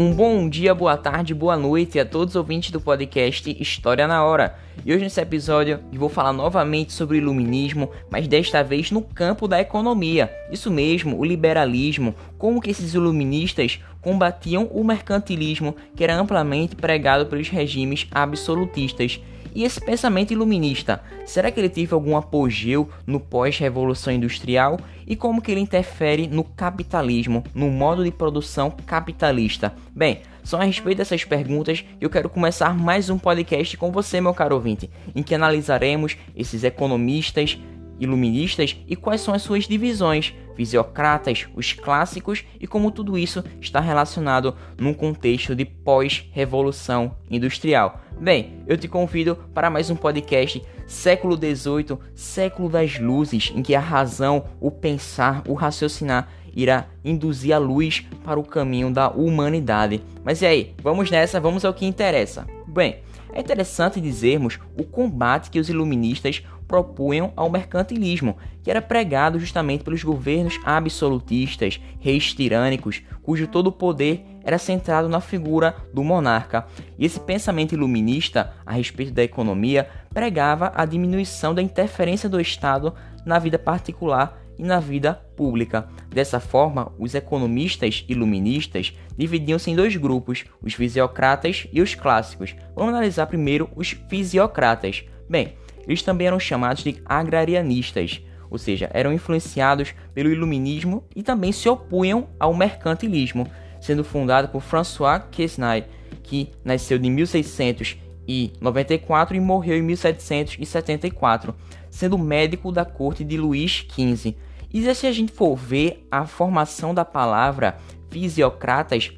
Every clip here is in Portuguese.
Um bom dia, boa tarde, boa noite a todos os ouvintes do podcast História na Hora. E hoje nesse episódio eu vou falar novamente sobre o iluminismo, mas desta vez no campo da economia. Isso mesmo, o liberalismo, como que esses iluministas combatiam o mercantilismo que era amplamente pregado pelos regimes absolutistas. E esse pensamento iluminista, será que ele teve algum apogeu no pós-revolução industrial e como que ele interfere no capitalismo, no modo de produção capitalista? Bem, são a respeito dessas perguntas que eu quero começar mais um podcast com você, meu caro ouvinte, em que analisaremos esses economistas, iluministas e quais são as suas divisões, fisiocratas, os clássicos e como tudo isso está relacionado num contexto de pós-revolução industrial. Bem, eu te convido para mais um podcast século XVIII, século das luzes, em que a razão, o pensar, o raciocinar irá induzir a luz para o caminho da humanidade. Mas e aí, vamos nessa, vamos ao que interessa. Bem, é interessante dizermos o combate que os iluministas propunham ao mercantilismo, que era pregado justamente pelos governos absolutistas, reis tirânicos, cujo todo o poder era centrado na figura do monarca. E esse pensamento iluminista a respeito da economia pregava a diminuição da interferência do Estado na vida particular e na vida pública. Dessa forma, os economistas iluministas dividiam-se em dois grupos, os fisiocratas e os clássicos. Vamos analisar primeiro os fisiocratas. Bem, eles também eram chamados de agrarianistas, ou seja, eram influenciados pelo iluminismo e também se opunham ao mercantilismo, sendo fundado por François Quesnay, que nasceu em 1694 e morreu em 1774, sendo médico da corte de Luís XV. E se a gente for ver a formação da palavra fisiocratas,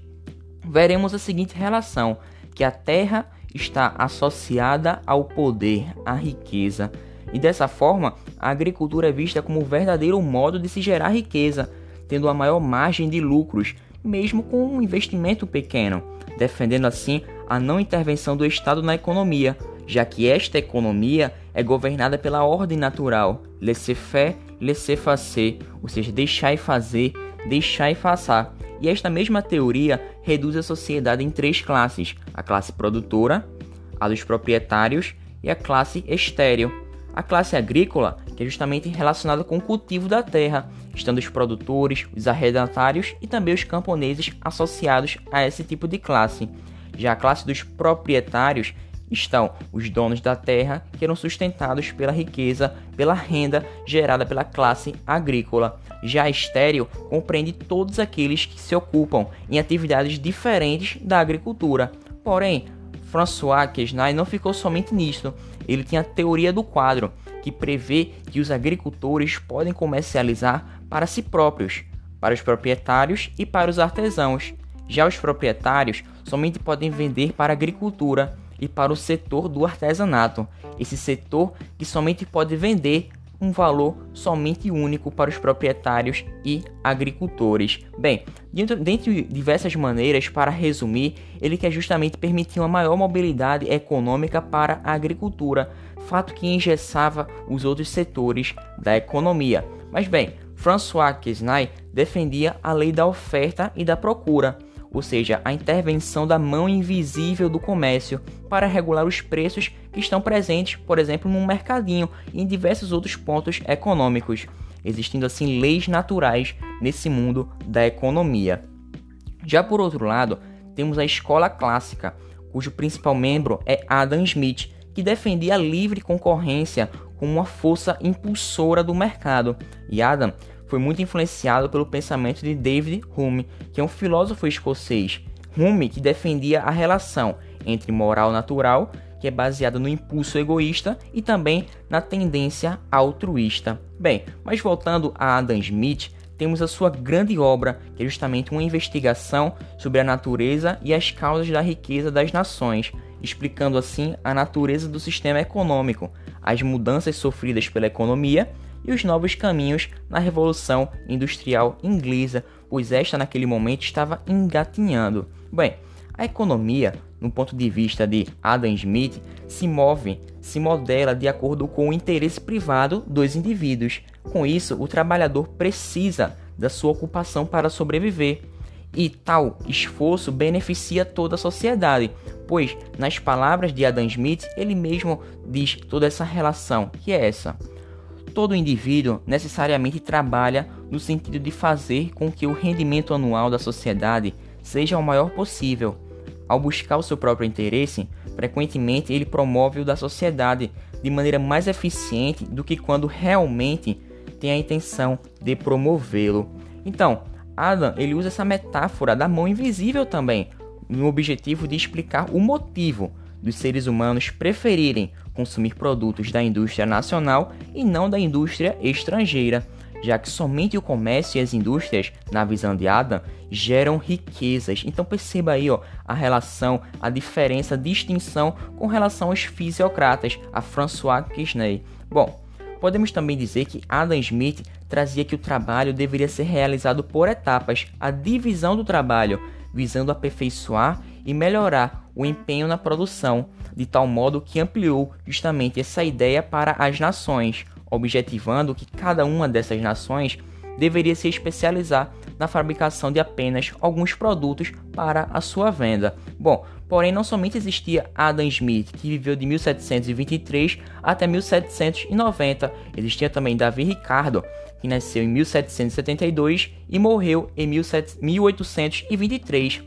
veremos a seguinte relação, que a terra está associada ao poder, à riqueza. E dessa forma, a agricultura é vista como o verdadeiro modo de se gerar riqueza, tendo a maior margem de lucros, mesmo com um investimento pequeno, defendendo assim a não intervenção do Estado na economia, já que esta economia é governada pela ordem natural, laissez-faire, laissez-faire, ou seja, deixar e fazer, deixar e façar. E esta mesma teoria reduz a sociedade em três classes: a classe produtora, a dos proprietários e a classe estéril. A classe agrícola, que é justamente relacionada com o cultivo da terra, estando os produtores, os arrendatários e também os camponeses associados a esse tipo de classe. Já a classe dos proprietários estão os donos da terra, que eram sustentados pela riqueza, pela renda gerada pela classe agrícola. Já estéreo compreende todos aqueles que se ocupam em atividades diferentes da agricultura. Porém, François Quesnay não ficou somente nisto. Ele tinha a teoria do quadro, que prevê que os agricultores podem comercializar para si próprios, para os proprietários e para os artesãos. Já os proprietários somente podem vender para a agricultura e para o setor do artesanato. Esse setor que somente pode vender um valor somente único para os proprietários e agricultores. Bem, dentro, dentre diversas maneiras, para resumir, ele quer justamente permitir uma maior mobilidade econômica para a agricultura, fato que engessava os outros setores da economia. Mas bem, François Quesnay defendia a lei da oferta e da procura ou seja, a intervenção da mão invisível do comércio para regular os preços que estão presentes, por exemplo, num mercadinho e em diversos outros pontos econômicos, existindo assim leis naturais nesse mundo da economia. Já por outro lado, temos a escola clássica, cujo principal membro é Adam Smith, que defendia a livre concorrência como uma força impulsora do mercado. E Adam foi muito influenciado pelo pensamento de David Hume, que é um filósofo escocês. Hume que defendia a relação entre moral natural, que é baseada no impulso egoísta, e também na tendência altruísta. Bem, mas voltando a Adam Smith, temos a sua grande obra, que é justamente uma investigação sobre a natureza e as causas da riqueza das nações, explicando assim a natureza do sistema econômico, as mudanças sofridas pela economia e os novos caminhos na Revolução Industrial Inglesa, pois esta naquele momento estava engatinhando. Bem, a economia, no ponto de vista de Adam Smith, se move, se modela de acordo com o interesse privado dos indivíduos. Com isso, o trabalhador precisa da sua ocupação para sobreviver. E tal esforço beneficia toda a sociedade, pois, nas palavras de Adam Smith, ele mesmo diz toda essa relação, que é essa. Todo indivíduo necessariamente trabalha no sentido de fazer com que o rendimento anual da sociedade seja o maior possível. Ao buscar o seu próprio interesse, frequentemente ele promove o da sociedade de maneira mais eficiente do que quando realmente tem a intenção de promovê-lo. Então, Adam ele usa essa metáfora da mão invisível também, no objetivo de explicar o motivo dos seres humanos preferirem consumir produtos da indústria nacional e não da indústria estrangeira, já que somente o comércio e as indústrias, na visão de Adam, geram riquezas. Então perceba aí ó, a relação, a diferença, a distinção com relação aos fisiocratas, a François Quesnay. Bom, podemos também dizer que Adam Smith trazia que o trabalho deveria ser realizado por etapas, a divisão do trabalho, visando aperfeiçoar e melhorar o empenho na produção, de tal modo que ampliou justamente essa ideia para as nações, objetivando que cada uma dessas nações deveria se especializar na fabricação de apenas alguns produtos para a sua venda. Bom, porém não somente existia Adam Smith, que viveu de 1723 até 1790, existia também Davi Ricardo, que nasceu em 1772 e morreu em 1823.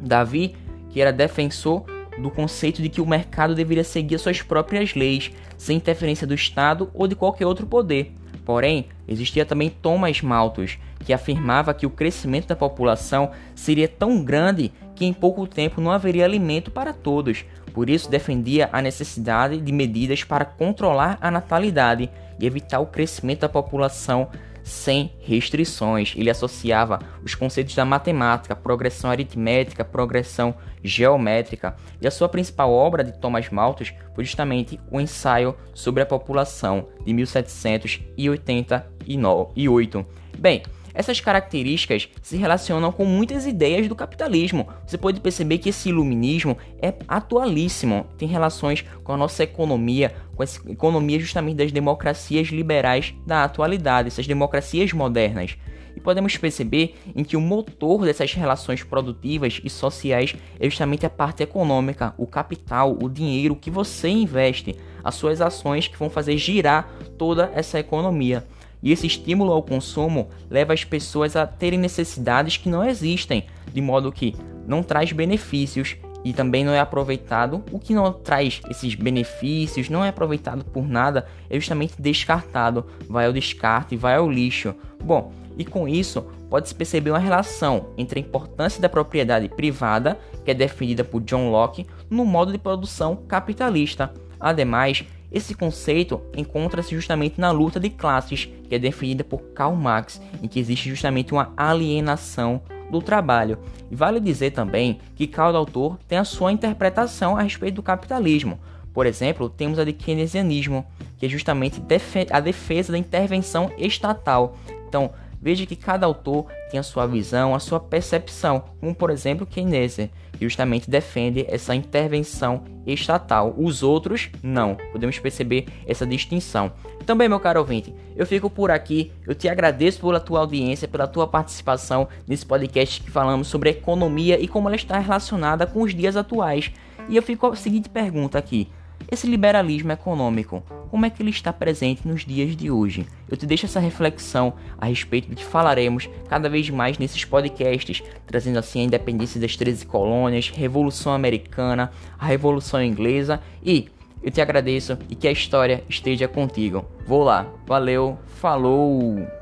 Davi, que era defensor do conceito de que o mercado deveria seguir suas próprias leis, sem interferência do Estado ou de qualquer outro poder. Porém, existia também Thomas Malthus, que afirmava que o crescimento da população seria tão grande que em pouco tempo não haveria alimento para todos. Por isso, defendia a necessidade de medidas para controlar a natalidade e evitar o crescimento da população sem restrições. Ele associava os conceitos da matemática, progressão aritmética, progressão geométrica, e a sua principal obra de Thomas Malthus foi justamente o ensaio sobre a população de 1788. Bem, essas características se relacionam com muitas ideias do capitalismo. Você pode perceber que esse iluminismo é atualíssimo, tem relações com a nossa economia, com a economia justamente das democracias liberais da atualidade, essas democracias modernas. E podemos perceber em que o motor dessas relações produtivas e sociais é justamente a parte econômica, o capital, o dinheiro que você investe, as suas ações que vão fazer girar toda essa economia. E esse estímulo ao consumo leva as pessoas a terem necessidades que não existem, de modo que não traz benefícios e também não é aproveitado. O que não traz esses benefícios, não é aproveitado por nada, é justamente descartado, vai ao descarte, vai ao lixo. Bom, e com isso pode-se perceber uma relação entre a importância da propriedade privada, que é definida por John Locke, no modo de produção capitalista. Ademais, esse conceito encontra-se justamente na luta de classes, que é definida por Karl Marx, em que existe justamente uma alienação do trabalho. E vale dizer também que cada autor tem a sua interpretação a respeito do capitalismo. Por exemplo, temos a de keynesianismo, que é justamente a defesa da intervenção estatal. Então, veja que cada autor tem a sua visão, a sua percepção, como por exemplo Keynesia, que justamente defende essa intervenção estatal. Os outros não. Podemos perceber essa distinção. Também, meu caro ouvinte, eu fico por aqui. Eu te agradeço pela tua audiência, pela tua participação nesse podcast que falamos sobre economia e como ela está relacionada com os dias atuais. E eu fico com a seguinte pergunta aqui: esse liberalismo econômico, como é que ele está presente nos dias de hoje? Eu te deixo essa reflexão a respeito do que falaremos cada vez mais nesses podcasts, trazendo assim a independência das 13 colônias, Revolução Americana, a Revolução Inglesa e eu te agradeço e que a história esteja contigo. Vou lá, valeu, falou!